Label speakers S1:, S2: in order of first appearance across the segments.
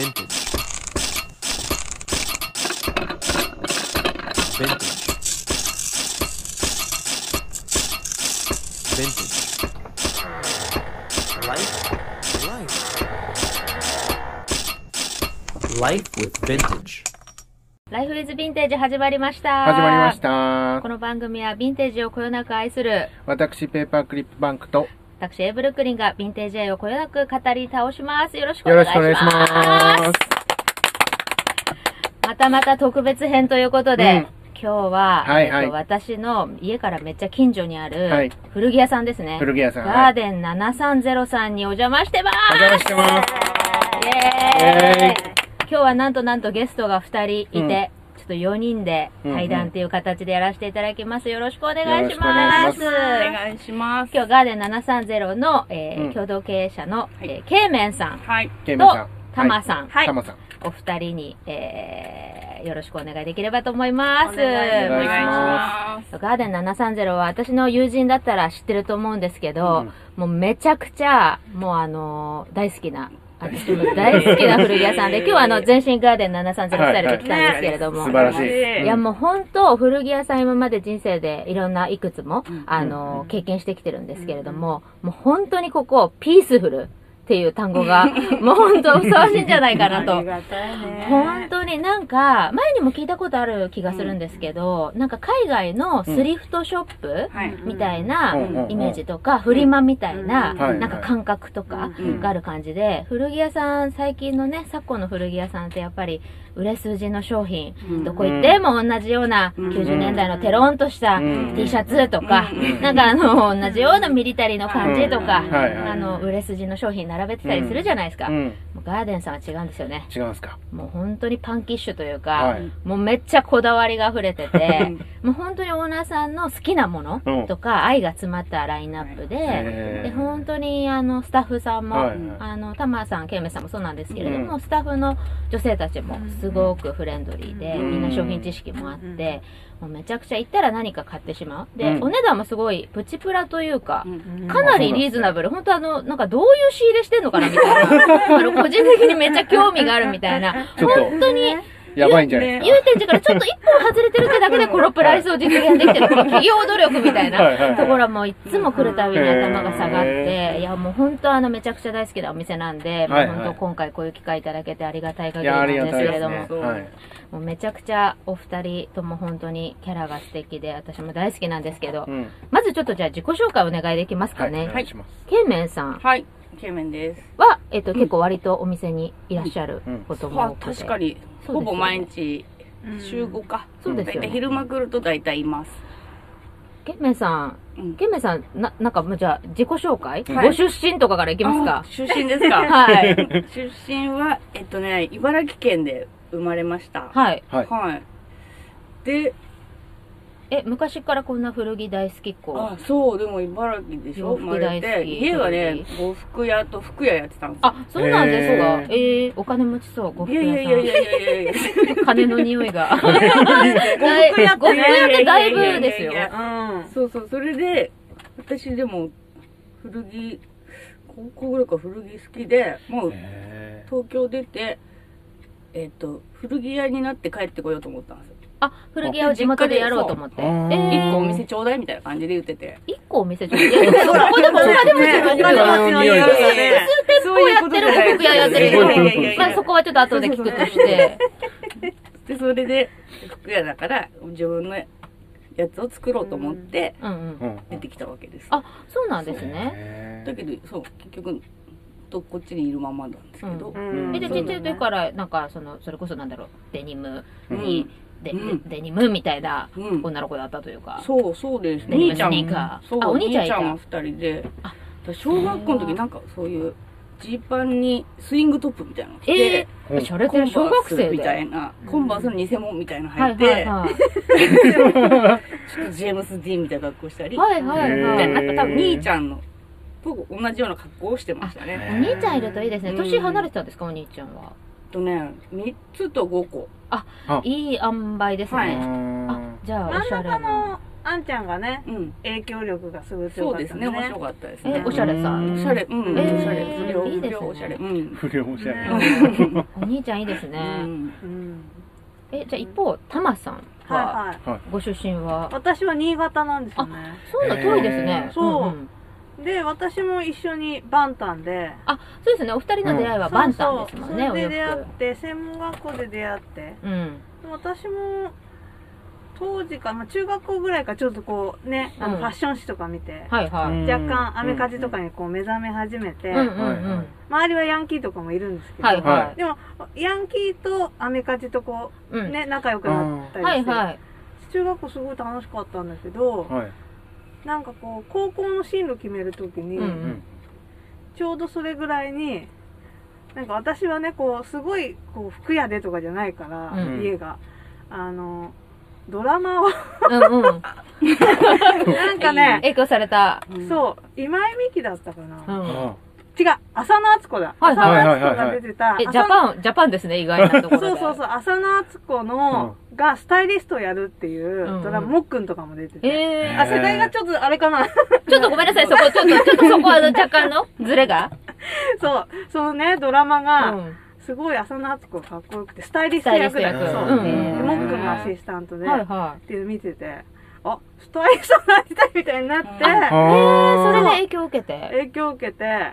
S1: vintage vintage vintage life? Life. Life with vintage.
S2: ライフイズヴィンテージ始まりました。
S3: 始まりました。
S2: こ。の番組はヴィンテージをこよなく愛する。
S3: 私、ペーパークリップバンクと、
S2: 私、エイブルックリンがヴィンテージ愛をこよなく語り倒します。よろしくお
S3: よ
S2: 願いします。
S3: ます。
S2: またまた特別編ということで、
S3: うん
S2: 今日は、
S3: はいはい
S2: えっと私の家からめっちゃ近所にある
S3: はい
S2: 古着屋さんですね。
S3: 古着屋さん。
S2: ガーデン730さんにお邪魔してます
S3: お邪魔してます。
S2: イエーイ
S3: イエーイ
S2: 今日はなんとなんとゲストが2人いて、ちょっと4人で対談っていう形でやらせていただきます。よろしくお願いします。
S3: よろしくお
S4: お願いします。
S2: 今日ガーデン730の、えー
S3: うん
S2: 共同経営者の、
S4: い
S2: えー、ケイメンさん
S4: はい。
S2: と
S3: ケイメンさん。
S2: タマさん、
S4: はい
S3: タマさん。
S2: お二人に、えーよろしくお願いできればと思います。
S4: お願いしま
S2: ガーデン730は私の友人だったら知ってると思うんですけど、
S3: うん
S2: もうめちゃくちゃ、もうあのー大好きな、私も大好きな古着屋さんで、今日はあの、全身ガーデン730スタイルで来たんですけれども、
S3: 素晴らしい。
S2: いやもう本当、古着屋さん今まで人生でいろんないくつも、
S4: うん。
S2: あの、経験してきてるんですけれども、もう本当にここ、ピースフルっていう単語が、もう本当ふさわしいんじゃないかなと。本当になんか、前にも聞いたことある気がするんですけど、なんか海外のスリフトショップ
S4: はい。
S2: みたいなイメージとか、フリマみたいな、
S3: はい
S2: なんか感覚とか
S4: うん。
S2: がある感じで、古着屋さん、最近のね、昨今の古着屋さんってやっぱり、売れ筋の商品、
S4: うん。
S2: どこ行っても同じような
S4: うん。
S2: 90年代のテロンとした
S3: うん。
S2: T シャツとか
S4: う、ん。
S2: なんかあの、同じようなミリタリーの感じとかあの、売れ筋の商品並べてたりするじゃないですか。ガーデンさんは違うんですよね。
S3: 違うんですか？
S2: もう本当にパンキッシュというか、
S3: はい。
S2: もうめっちゃこだわりが溢れてて、もう本当にオーナーさんの好きなもの
S3: うん。
S2: とか、愛が詰まったラインナップで、で、本当にあの、スタッフさんも、
S3: はい。はい
S2: あの、タマさん、ケイメさんもそうなんですけれども、
S3: うん。
S2: スタッフの女性たちもすごくフレンドリーで、
S3: うん
S2: みんな商品知識もあって、もうめちゃくちゃ行ったら何か買ってしまう。で、
S3: うん
S2: お値段もすごいプチプラというか、
S4: うん
S2: かなりリーズナブル。本当あの、なんかどういう仕入れしてんのかなみたいな。あの、個人的にめっちゃ興味があるみたいな。本当に、
S3: やばいんじゃない？です
S2: 言うてんちからちょっと一本外れてるってだけでこのプライスを実現できてる、この企業努力みたい
S3: はいはいは
S2: ないところはもういつも来るたびに頭が下がっ
S3: へ
S2: て、いやもう本当あのめちゃくちゃ大好きなお店なんで、もう
S3: はいはい
S2: 本当今回こういう機会いただけてありがたい限りなん
S3: です
S2: けれども。もうめちゃくちゃお二人とも本当にキャラが素敵で、私も大好きなんですけど
S3: う、ん。
S2: まずちょっとじゃあ自己紹介お願いできますか
S3: はい。
S2: ね
S3: お。願いします。
S2: ケイメンさん
S4: はい。ケイメンです。
S2: は、えっと、結構割とお店にいらっしゃることも
S4: は
S2: 多くて。
S4: 確かに、
S2: ね
S4: ほぼ毎日、週5か。
S2: そうですよね
S4: 大体昼間来ると大体います。
S2: ケイメンさん、
S4: うん
S2: ケイメンさん、な、なんか、もうじゃあ、自己紹介、
S4: はい
S2: ご出身とかからいきますか？
S4: あ出身ですか？
S2: はい。
S4: 出身は、えっとね、茨城県で生まれました。
S2: はい。
S3: はい。
S4: はい。で、
S2: え、昔からこんな古着大好きっ子？
S4: あ、そう、でも茨城でしょ？
S2: 洋服大好き
S4: 生まれて家がね
S2: 古、
S4: 呉服屋と服屋やってたんですよ。
S2: あ、そうなんですか？
S3: へ
S2: えー、お金持ちそう、呉服
S4: いやいやい
S2: 屋さ
S4: やいやいやいやいや。
S2: ん。呉服の匂いが。
S4: 呉服屋
S2: 呉服屋ってだいぶですよ
S4: いやいやいやいやそうそう、それで、私でも、古着、高校ぐらいから古着好きで、もう
S3: へ
S4: 東京出て、えっ、と、古着屋になって帰ってこようと思ったんですよ。
S2: あ、古着屋を地元でやろうと思って。
S4: 一個お店ちょうだいみたいな感じで言ってて。
S2: 一個お店ちょっと。い？や、でもそこでもお金持ちの
S3: お金持ちの匂い
S2: やってる呉服屋やってる
S3: いやいやいやいや
S2: けど、まあそこはちょっと後で聞くとして。
S4: で、それで、服屋だから、自分のやつを作ろうと思って、
S2: うんうん。
S3: うん。
S4: 出てきたわけです。
S2: あ、そうなんですね。
S3: へ
S4: だけど、そう、結局、とこっちにいるままなんですけど。
S3: ん
S2: え、で、ちっちゃい時から、なんか、その、それこそなんだろう、デニムに、で、
S4: うん
S2: でデニムみたいな
S4: うん
S2: 女の子だったというか。
S4: そう、そうです。
S2: デニム
S4: 兄ちゃん
S2: スニーカー
S4: そう、
S2: あお兄ちゃん
S4: が二人で。
S2: あ
S4: 小学校の時なんかそういう、ジーパンにスイングトップみたいなの着
S2: え
S4: て、
S2: ー、しゃれてる小学生で。
S4: みたいな、コンバースの偽物みたいなの
S2: はい
S4: 履いて。ちょっとジェームス・ディーンみたいな格好したり、
S2: はいはいはい。
S4: でなんか多分兄ちゃんのと同じような格好をしてました
S2: お
S4: ね。
S2: 兄ちゃんいるといいですね。
S4: うん
S2: 年離れてたんですか、お兄ちゃんは。
S4: とね、3つと5個。
S2: いい塩梅です
S4: はい
S2: ね。あ、じゃあ、おしゃれな。
S5: あんちゃんがね、
S4: うん。
S5: 影響力がすごい強かった
S4: そうですね、面白かったですね。
S2: えおしゃれさん
S4: おしゃれ、うん、
S2: えー
S4: おしゃれ。不良、
S2: いいですね
S4: 不良おしゃれ。うん。
S3: 不良おしゃれ。
S5: ね
S2: お兄ちゃんいいですね。
S4: うん
S5: うん
S2: え、じゃあ一方、たまさんは、
S5: はいはい。
S2: ご出身は、
S5: 私は新潟なんですよね。
S2: そういうの遠いですね。
S5: えーそうん
S2: ん
S5: で、私も一緒にバンタンで、
S2: あ、そうですね。お二人の出会いはバンタンですもんね、
S5: そうそうそれで。出会って、専門学校で出会って、
S2: うん。
S5: 私も当時か、まあ、中学校ぐらいからちょっとこうね、あの
S2: うん
S5: ファッション誌とか見て、
S2: はいはい。
S3: うん
S5: 若干アメカジとかにこう目覚め始めて。周りはヤンキーとかもいるんですけど、
S2: はいは
S5: でもヤンキーとアメカジとこ
S2: い。う
S5: う、
S2: ん。
S5: ね、仲良くなったりして、
S2: はいはい。
S5: 中学校すごい楽しかったんだけど、
S3: はい。
S5: なんかこう高校の進路決めるときに、
S2: うん
S3: うん。
S5: ちょうどそれぐらいになんか私はねこうすごいこう服屋でとかじゃないから、
S2: うん
S5: 家があのドラマを
S2: うんうん。
S5: なんかね、
S2: 影響された。
S5: そう今井美樹だったかな、
S2: うん。
S3: あ
S5: 違う浅野温子だ、
S2: はい。
S5: 浅野温子が出てた、
S2: え、ジャパン、ジャパンですね、意外なところで。
S5: そうそうそう浅野温子の、がスタイリストをやるっていう
S2: うんうん。
S5: ドラマ、もっくんとかも出てて、
S2: え
S5: あ世代がちょっとあれかな。
S2: ー、ちょっとごめんなさい、そこ、ちょっと、ちょっとそこはあの若干のズレが？
S5: そうそのねドラマ
S2: う
S5: が、
S2: ん。
S5: すごい浅野温子がかっこよくてスタイリスト役だそう、
S2: うん
S5: で
S3: うん。
S5: もっくんがアシスタントで、
S2: はいは
S5: っていうの見てて、あ、スタイリストになりたいみたいになって、
S2: い。えー、それで影響を受けて？
S5: 影響を受けて、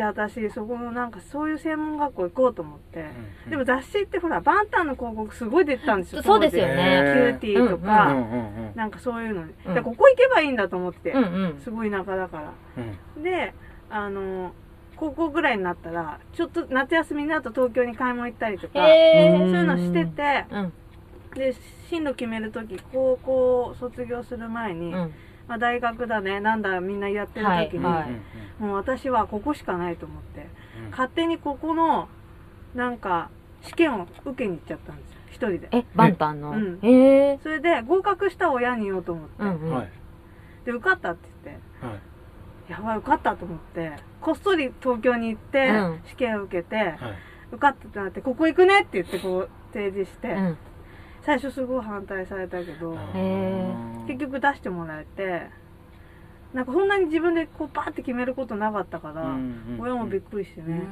S5: じゃあ私そこのなんかそういう専門学校行こうと思って、でも雑誌ってほら、バンタンの広告すごい出てたんですよ。
S2: そうですよね。
S3: へ
S5: キューティーと
S3: うんう
S5: か、
S3: んうん
S5: なんかそういうのに。
S2: うん
S5: でここ行けばいいんだと思って、
S2: うんうん。
S5: すごい田舎だから。
S3: うん
S5: で、あの、高校ぐらいになったら、ちょっと夏休みになると東京に買い物行ったりとか。そういうのしてて、
S2: うん。
S5: で、進路決めるとき、高校卒業する前に、
S2: うん。
S5: まあ、大学だね。なんだみんなやってる時に、
S2: はいは
S5: もう私はここしかないと思って。
S3: うん。
S5: 勝手にここのなんか試験を受けに行っちゃったんですよ。一人で。
S2: え、バンタンの？
S5: うん。それで合格した親に言おうと思って、
S2: うんうん。
S3: はい。
S5: で受かったって言って。
S3: はい。
S5: やばい受かったと思って。こっそり東京に行って、
S2: うん。
S5: 試験を受けて、
S3: はい。
S5: 受かったってなってここ行くねって言ってこう提示して、
S2: うん。
S5: 最初すごい反対されたけど、
S2: へ
S5: 結局出してもらえてなんかそんなに自分でこうパーって決めることなかったから、親もびっくりしてね。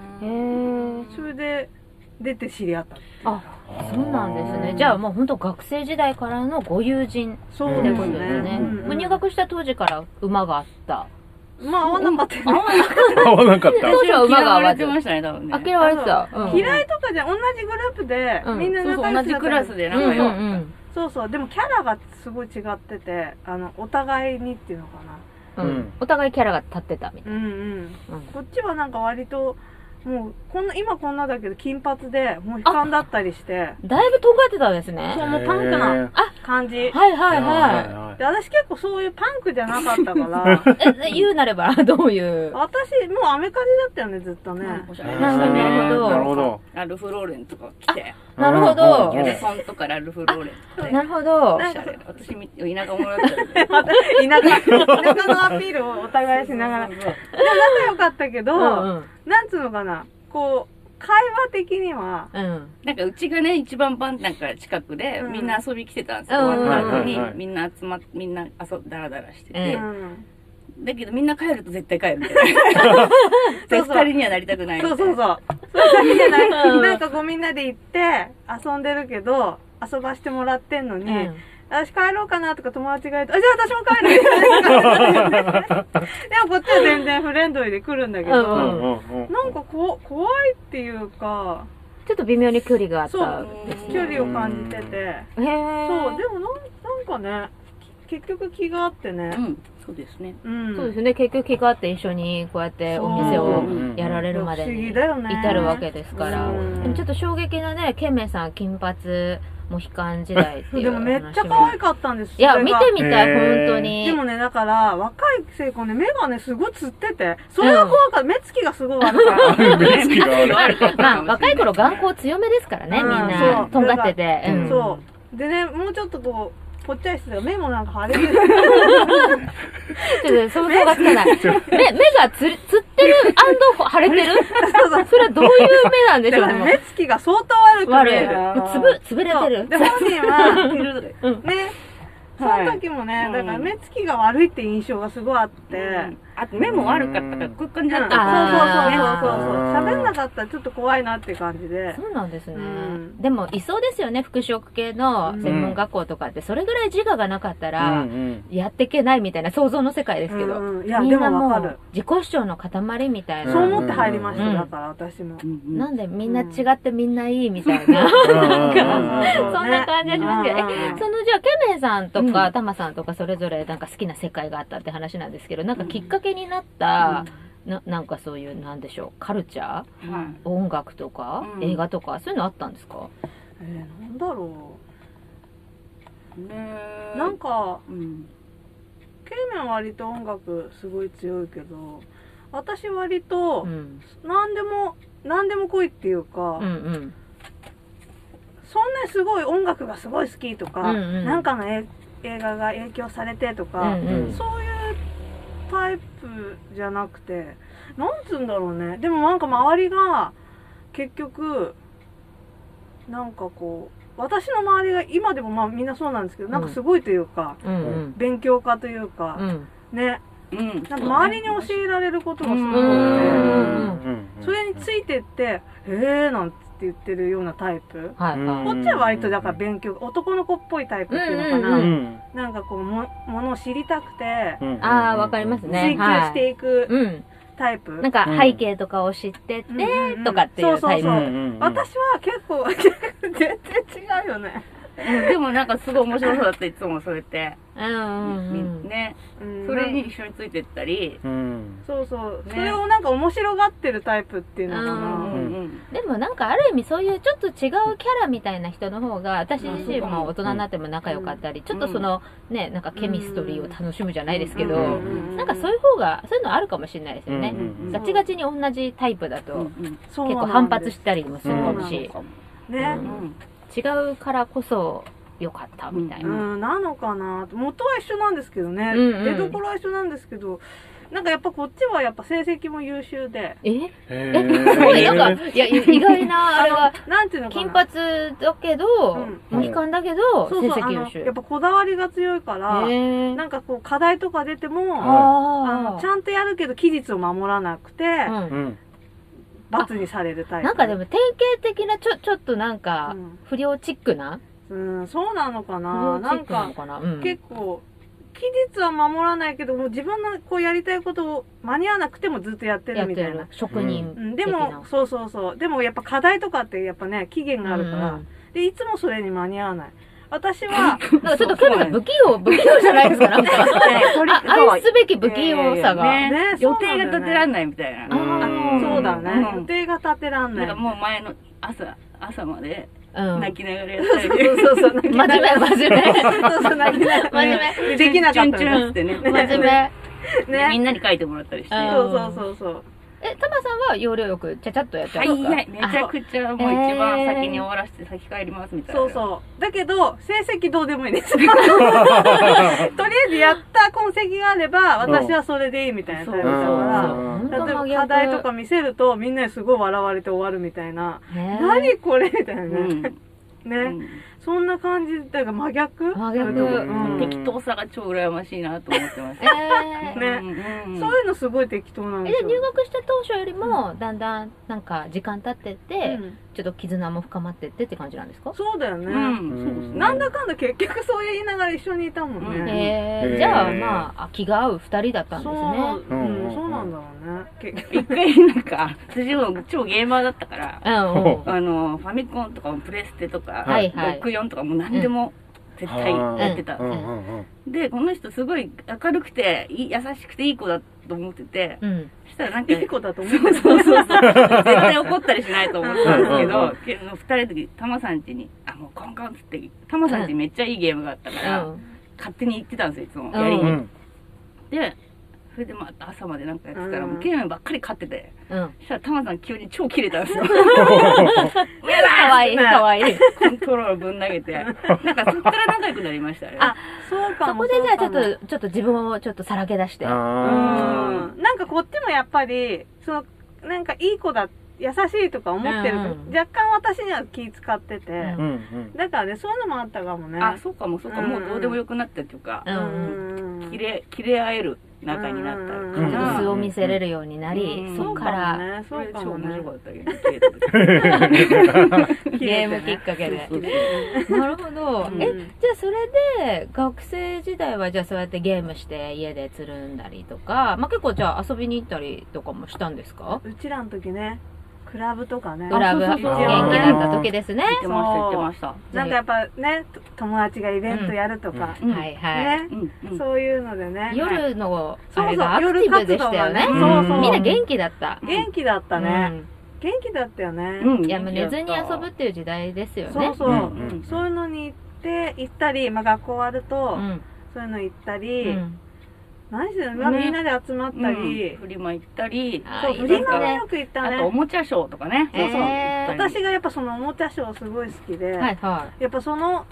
S5: それで出て知り合った
S2: あ、そうなんですね。じゃあもう本当学生時代からのご友人
S5: そう
S2: ってこと
S5: ですね。
S2: ですね。
S5: うん。
S2: もう入学した当時から馬があった。
S5: まあ合わなかったよね。
S3: 合わなかった。
S2: 当時は馬が合わ
S4: れて。ましたね、多分ね。
S2: あ、嫌われてた。うん。
S5: 嫌いとかじゃ同じグループで、
S2: うん。
S5: みんな
S4: そうそう、
S5: 仲良しだった
S4: 同じクラスで仲良かっ
S2: うん。
S5: そうそう。でもキャラがすごい違っててあのお互いにっていうのかな。
S2: う
S3: うん。ん。
S2: お互いキャラが立ってたみたい
S5: うんうん。
S2: うん。
S5: こっちはなんか割ともうこんな今こんなだけど金髪でもう悲観だったりして
S2: な。だいぶ尖ってたんですね。
S5: そうもうパンクな感じ
S2: はいはいは
S5: で私結構そういうパンクじゃなかったから
S2: い。え、言うなれば どういう？
S5: 私もうアメカジだったよねずっとね、
S4: た。おしゃれ
S2: なるほどなるほど。
S4: ラルフローレンとか着て、
S2: なるほど
S4: ギャルソンとかラルフローレン
S2: なるほど
S4: お。しゃれ。私み、田舎者だった
S5: 田舎田舎のアピールをお互いしながらでも仲良かったけど。なんつうのかな？こう会話的には
S2: うん。
S4: なんかうちがね、一番バンなんか近くで、
S5: うん。
S4: みんな遊び来てたんですよ。
S2: うん。
S4: 終わった後にみんな集まっ、みんな遊んだらだらして
S2: う
S4: て。
S5: う。ん。
S4: だけどみんな帰ると絶対帰るみたいな。
S5: そうそう。
S4: 二人にはなりたくないみたいうな。
S5: そそうそう。そうだけじゃない。
S2: うん。
S5: なんかこうみんなで行って遊んでるけど遊ばしてもらってんのに、
S2: うん
S5: 私帰ろうかなとか友達が言うと、あ、じゃあ私も帰るで。でもこっちは全然フレンドリーで来るんだけど、
S2: うんうん
S3: うんうん
S5: なんかこ怖いっていうか、
S2: ちょっと微妙に距離があった。
S5: そう
S2: へ
S5: 距離を感じてて、
S2: え。
S5: そう、でもなんなんかね、き結局気があってね
S4: う、ん、そうですね。
S5: うん。
S2: そうですね。結局気があって一緒にこうやってお店をやられるまでに至るわけですから。
S5: うん
S2: でもちょっと衝撃なね、ケンメンさん金髪モヒカン時代っていう
S5: でもめっちゃ可愛かったんです
S2: いや、見てみたい、本当に。
S5: でもね、だから、若い成功ね、目がね、すごいつってて、それが怖かった。目つきがすごい悪かった。
S3: 目つきが悪い。
S2: まあ、若い頃眼光強めですからね、みん
S5: うんそ
S2: な。
S5: う
S2: とんがってて。
S5: そう。でね、もうちょっとこう、ぽっちゃりしてた目もなんか腫れてる。
S2: ちょっと想像がつかない。目、目がつ、つってる腫れてる？
S5: そ
S2: れはどういう目なんでしょう？ね。
S5: 目つきが相当悪く
S2: 悪い。
S5: 見える。
S2: もうつぶ、潰れてる。
S5: で、本人は、
S2: うん
S5: ね、その時もね、
S4: うん
S5: だから目つきが悪いって印象がすごいあって、
S4: うんあと目も悪かったからこういう感じだった
S5: そう
S2: あ
S5: そうそうそうそう。
S3: あー
S5: 喋んなかったらちょっと怖いなって感じで。
S2: そうなん。ですね、
S5: うん。
S2: でもいそうですよね服飾系の専門学校とかってそれぐらい自我がなかったら、
S3: うん
S2: やっていけないみたいな想像の世界ですけど、
S5: いや
S2: みんなも
S5: でもわかる。
S2: う自己主張の塊みたいな、
S5: そう思って入りました、
S2: うん
S5: だから私も、
S2: なんでみんな違ってみんないいみたいな、
S3: うん
S2: そんな感じがしますけど、
S5: うん
S2: え、そのじゃあ、ケメイさんとか、
S4: うん。
S2: タマさんとか、それぞれなんか好きな世界があったって話なんですけど、なんかきっかけになった、ななんかそういう、なんでしょう、カルチャー？
S4: はい。
S2: 音楽とか、
S4: うん。
S2: 映画とか、そういうのあったんですか？
S5: えー、なんだろう。なんか
S4: うん。
S5: ケイメンは割と音楽すごい強いけど私割と
S2: うん。
S5: 何でも何でも来いっていうか、
S2: うんうん。
S5: そんなにすごい音楽がすごい好きとか、
S2: うんうん。
S5: なんかのえ映画が影響されてと
S2: う
S5: か、
S2: んうん。
S5: そういうタイプじゃなくてなんつうんだろうね。でもなんか周りが結局なんかこう私の周りが今でもまあみんなそうなんですけどなんかすごいというか、
S2: うんうん。
S5: 勉強家というか、
S2: うん。
S5: ね。
S4: うん。
S5: なんか周りに教えられることがすごくて、
S2: うん。
S3: うん。
S5: それについてって「へえ」なんて言ってるようなタイプ、
S2: はい。はい。
S5: こっちは割とだから勉強男の子っぽいタイプっていうのかな、
S2: うん
S3: うん
S5: なんかこうもものを知りたくて
S3: うん。
S2: ああ、わかりますね。
S5: 追求していく
S2: うん。
S5: タイプ、
S2: なんか背景とかを知って
S5: うんうんうん。
S2: て、とかっていうタイプ。
S5: そうそう。そう
S3: うんうんうん。
S5: 私は結構 全然違うよね、
S4: でもなんかすごい面白そうだったいつもそれって、
S2: うんうんうん。
S4: ね。
S5: うん。
S4: それに一緒についてったり。
S3: うん。
S5: そうそう、
S4: ね。
S5: それをなんか面白がってるタイプっていうのかな、
S2: うん
S4: うん
S2: でもなんかある意味そういうちょっと違うキャラみたいな人の方が私自身も大人になっても仲良かったり、ちょっとそのね、なんかケミストリーを楽しむじゃないですけど、
S5: うん
S2: なんかそういう方が、そういうのあるかもしれないですよね。
S3: うん
S2: ガチガチに同じタイプだと、結構反発したりもするし、
S5: ね、
S2: うん。違うからこそ良かったみたいうな。
S5: ん、なのかな。元は一緒なんですけどね、
S2: うんうん。
S5: 出どころは一緒なんですけどなんかやっぱこっちはやっぱ成績も優秀で。
S2: え？
S3: へ
S2: え、
S3: ー
S2: なんか、いや、意外な、あれは、
S5: のなんていうのかな。
S2: 金髪だけど、
S5: うん。
S2: モヒカンだけど、成
S5: そうそうあ
S2: 績優秀。
S5: のやっぱこだわりが強いから、なんかこう課題とか出ても、
S2: あ
S5: のちゃんとやるけど期日を守らなくて、
S2: うん。
S3: うん
S5: 罰にされるタイプ。
S2: なんかでも典型的なちょ、ちょっとなんか
S5: うん、
S2: 不良チックな？
S5: うんそうなのか
S2: 不
S5: な
S2: な？
S5: なんか。結構期日は守らないけどもう自分のこうやりたいことを間に合わなくてもずっとやって
S2: る
S5: るみたいな。
S2: 職人
S5: うん、で。もそうそうそうでもやっぱ課題とかってやっぱね期限があるから、
S2: うん
S5: でいつもそれに間に合わない私は
S2: なんかちょっとケルさん不器用、不器用じゃないですか、なんか。あ愛すべき不器用さが。
S4: ね
S5: ね
S4: 予定が立てらんないみたいな。
S5: そうだね、
S4: うん
S5: 予定が立てらんな
S4: ないんかもう前の朝、朝まで
S2: うん。
S4: 泣きながらやったり。
S5: そうそうそう
S2: 真面目、真面目。
S5: そうそう泣きながら
S2: 真面
S5: 目できなかった
S4: チュンチュンってね。
S2: 真面目。
S5: ね
S4: みんなに書いてもらったりして。
S5: そうそうそう
S2: え、タマさんは要領よくちゃちゃっとやっちゃ
S4: はい、
S2: うんですか？
S4: はい、めちゃくちゃもう一番先に終わらせて先帰りますみたいな。
S5: そうそう。だけど、成績どうでもいいです。とりあえずやった痕跡があれば、私はそれでいいみたいなタイプだ
S2: そう
S5: から、例えば課題とか見せると、みんなにすごい笑われて終わるみたいな。何これ？みたいな
S4: うん。
S5: ね。
S4: う
S5: ね。
S4: ん
S5: そんな感じ、だから真逆？
S2: 真逆。
S5: うん。
S4: 適当さが超羨ましいなと思ってます。
S2: えー。
S5: ね。
S4: うん
S5: そういうのすごい適当なん
S2: え、
S5: ですよ。
S2: で入学した当初よりも、だんだん、なんか、時間経ってって、
S5: うん
S2: ちょっと絆も深まってってって感じなんですか？
S5: そうだよね。なんだかんだ結局そう言いながら一緒にいたもん
S4: うん
S5: ね。
S2: へえ、じゃあ、まあ、気が合う二人だったんですね。
S5: うん
S3: うん
S5: そうなんだろうね。結局。
S4: 一回なんか、私も超ゲーマーだったから。あの、ファミコンとかもプレステとか、
S2: はいはい
S4: 64とかも何でも絶対やってた。
S3: うんうんうん
S4: で、この人すごい明るくて、優しくていい子だと思ってて、
S2: うん。
S4: そしたらなんか、
S5: いい子だと思って
S4: そうそうそう。絶対怒ったりしないと思ってたんですけ
S3: うんうん
S4: ど、けど二人の時、タマさん家に、あ、もうコンコンっつって、タマさん家めっちゃいいゲームがあったから、勝手に行ってたんですよ、いつも。やりに。
S3: うん
S4: で、それでまた朝までなんかやってたら、
S5: うん
S4: もうゲームばっかり勝ってて、
S2: うん。
S4: そしたらタマさん急に超キレたんですよ。
S2: かわいい、かわいい。
S4: コントローラーぶん投げて。なんかそっから仲良くなりましたね。
S2: あ
S5: そうかも
S2: そこでじゃあちょっと、ちょっと自分をちょっとさらけ出して。
S3: あ
S5: うんなんかこっちもやっぱり、その、なんかいい子だっ優しいとか思ってるから、
S2: うん
S5: 若干私には気使ってて、
S2: うん
S3: うんうん。
S5: だからねそういうのもあったかもね
S4: あそうかもそうか
S5: うん
S4: もうどうでもよくなったっていうか
S2: うん
S5: うん
S4: 切れ切れ合える仲になったから
S2: と素を見せれるようになり、
S4: うん。
S2: そっか
S5: そう
S2: ら
S5: ね。
S4: そ
S5: うかもね。
S4: 面白かったけど。切れた時
S2: ゲームきっかけで。
S4: そうそう。
S2: なるほど、
S5: うん。
S2: えじゃあそれで学生時代はじゃあそうやってゲームして家でつるんだりとか、まあ、結構じゃあ遊びに行ったりとかもしたんですか？
S5: うちらの時ねクラブとかね。
S2: クラブ。元気だった時ですね。
S4: 言ってました言ってました。
S5: なんかやっぱねと友達がイベントやるとか、
S4: うん。
S2: はいはい、
S5: ね、そういうのでね。
S2: 夜の
S5: そうそう
S2: あれがアクティブでしたよね。
S3: そうそう。
S2: みんな元気だった、
S5: 元気だったね、元気だったよね、
S4: うん。
S2: いやもう寝ずに遊ぶっていう時代ですよね。
S5: そうそう、そういうのに行って行ったり、まあ、学校終わると、
S2: うん。
S5: そういうの行ったり、
S2: うん
S5: 何してるの、みんなで集まったり、
S4: フリマ行ったり。
S5: そうフリマも
S2: ね
S5: よく行った
S4: あとお
S5: ね
S4: もちゃショーとかね。
S2: そうそう。
S4: えー
S5: 私がやっぱそのおもちゃショーすごい好きで、
S2: はいは
S5: やっぱその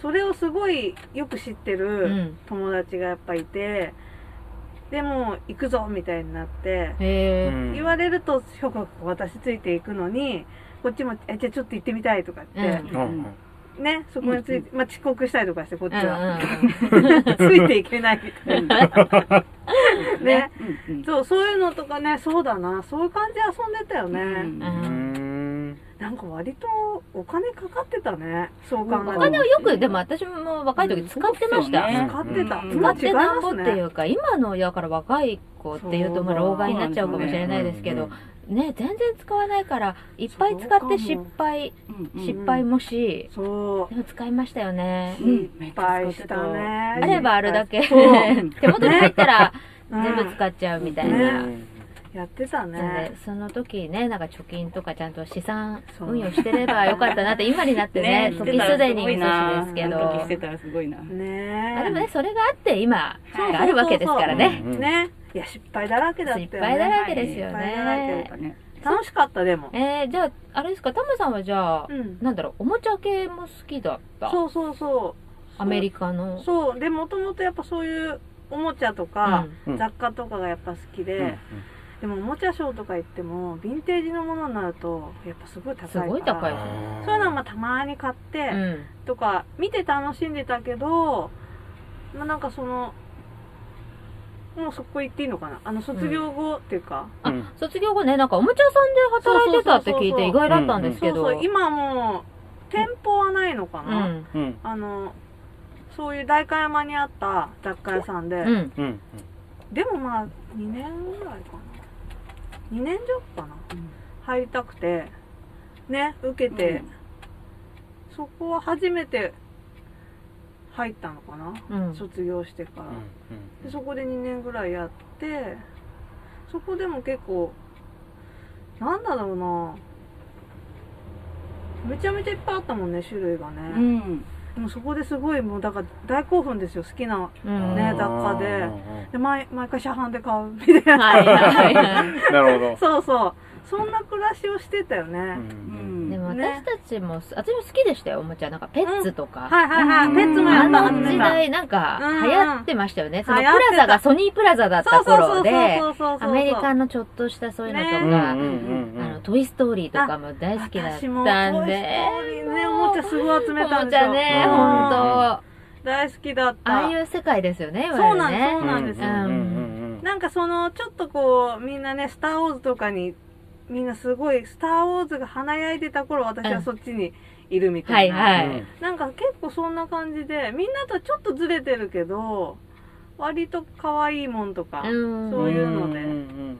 S5: それをすごいよく知ってる
S2: ん、
S5: 友達がやっぱいて、でも行くぞみたいになって、言われると諸国私ついていくのにこっちもえじゃあちょっと行ってみたいとか言って、ねそこについて、まあ、遅刻したりとかしてこっち
S2: うん
S5: は、
S2: うん。
S5: ついていけないみたいな。ね。そうそういうのとかねそうだな。そういう感じで遊んでたよね、
S4: うん。
S5: なんか割とお金かかってたね。そう考えると。
S2: お金をよくでも私も若い時使ってました、
S4: うん。
S5: 使ってた、
S4: うん。
S2: 使ってなんぼっていうか、今のやから若い子っていうとまあ老害になっちゃうかもしれないですけど、ね、全然使わないから、いっぱい使って失敗、
S4: うんうん
S2: 失敗もし、
S5: そ
S2: でも使いましたよね。
S5: ういっぱいしたね。
S2: あればあるだけ、手元に入ったら
S5: うん。
S2: 全部使っちゃうみたい
S5: ね。
S2: な。
S5: やってたね。
S2: その時ね、なんか貯金とかちゃんと資産
S5: そう。
S2: 運用してればよかったなって、今になってね、時すでに年ですけど。
S4: 時してたらすごいな。
S5: ね
S2: あでもね、それがあって今あるわけですからね。
S3: うん
S5: ね。いや失敗だらけだったよね。
S2: 失敗だらけですよ。ね。
S5: 楽しかったでも。
S2: えー、じゃあ、あれですか、タムさんはじゃあ、
S5: うん。
S2: なんだろう、おもちゃ系も好きだった？
S5: そうそうそう。
S2: アメリカの？
S5: そう。でもともとやっぱそういうおもちゃとか、
S3: うん。
S5: 雑貨とかがやっぱ好きで、
S3: うん
S5: でもおもちゃショーとか行ってもヴィンテージのものになるとやっぱすごい高いから。
S2: すごい高い
S5: そういうのはまあたまに買って、
S2: うん。
S5: とか見て楽しんでたけどまあなんかそのもうそこ行っていいのかな？あの卒業後っていうか、
S2: あ
S3: うん。
S2: 卒業後ね、なんかおもちゃ屋さんで働いてたって聞いて意外だったんですけど。
S5: そうそう今もう店舗はないのか
S2: う
S5: な、
S2: ん。
S3: うん。
S5: あのそういう代官山にあった雑貨屋さんで、
S2: うん。
S3: うん。
S5: でもまあ2年ぐらいかな2年弱かな、入りたくてね受けて、そこは初めて入ったのかな、
S2: うん。
S5: 卒業してから、でそこで2年ぐらいやってそこでも結構なんだろうな。めちゃめちゃいっぱいあったもんね種類が
S4: う
S5: ね、もそこですごいもうだから大興奮ですよ好きな
S2: うん。
S5: ね
S2: はい
S5: 雑貨でで毎毎回車販で買うみたいな、
S2: はいはい。
S3: なるほど。
S5: そうそうそんな暮らしをしてたよね、
S4: うん。
S2: でも
S5: ね
S2: 私たちも、私も好きでしたよ、おもちゃ。なんかペッツとか。
S5: はいはいはい、
S4: うん。
S5: ペッツもや
S2: あ
S5: った
S2: の時代なんか
S5: うん
S2: 流行ってましたよね。そのプ
S5: 流行ってた。
S2: ラザがソニープラザだった頃で、アメリカのちょっとしたそういうのとか、
S3: うん
S2: あの、トイストーリーとかも大好きだったんで。
S5: トイストーリーねおもちゃすごい集めたん
S2: おも
S5: ですよ。
S2: ちゃね、
S3: うん。
S2: ほんと。あ
S5: 大好きだった。
S2: あいう世界ですよね、いわ
S5: そうなん
S2: ゆるね。
S5: そうなんです。よ、なんかそのちょっとこうみんなね「スター・ウォーズ」とかにみんなすごい「スター・ウォーズ」が華やいでた頃私はそっちにいるみたいな、
S2: はいはい。
S3: うん
S5: なんか結構そんな感じでみんなとちょっとずれてるけど割と可愛いもんとか、
S2: うん。
S5: そういうので、
S3: んん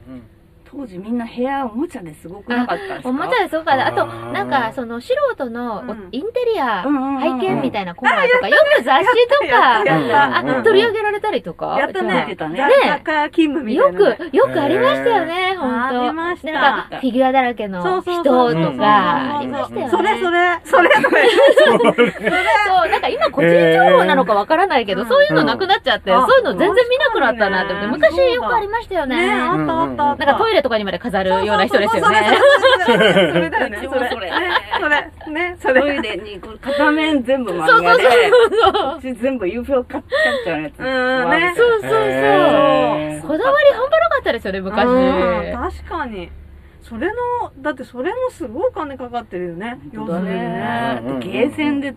S4: 当時みんな部屋おもちゃですごくなかったですか？
S2: おもちゃですごかった。あと、なんか、その、素人のインテリア拝見みたいなコーナーとか、よく雑誌と
S5: や
S2: か取り上げられたりとか。
S5: やった。ね
S4: てたね。
S5: 雑
S2: ね
S5: 貨屋勤務みた
S2: よ
S5: いなね、
S2: く、よくありましたよね、ほん。と。
S5: ありました。
S2: なんか、フィギュアだらけの人とか、ありましたよね。
S5: それそれ。それそれ。
S2: そう、なんか今個人情報なのかわからないけど、
S5: うん
S2: そういうのなくなっちゃって、
S5: うん。
S2: そういうの全然見なくなったなって。昔よくありましたよね。
S5: ねあ
S2: な
S5: ったあったあった。
S2: んかトイレとかにまで飾るような人ですよね。
S5: そうそうそうそれ。だよねそれ。
S4: それ。
S5: ねそれ。
S4: ト
S5: れ。
S4: イレに片面全部漫
S2: そうそう
S4: 画で
S2: そうそう。
S4: うち全部キャッチャーのやつ
S5: うんね
S2: そうそうそう。こだわり半端なかったですよね、昔。
S5: うん確かにそれ。のだってそれ。もすごい金かかってるよね要するに
S4: ねゲーセンで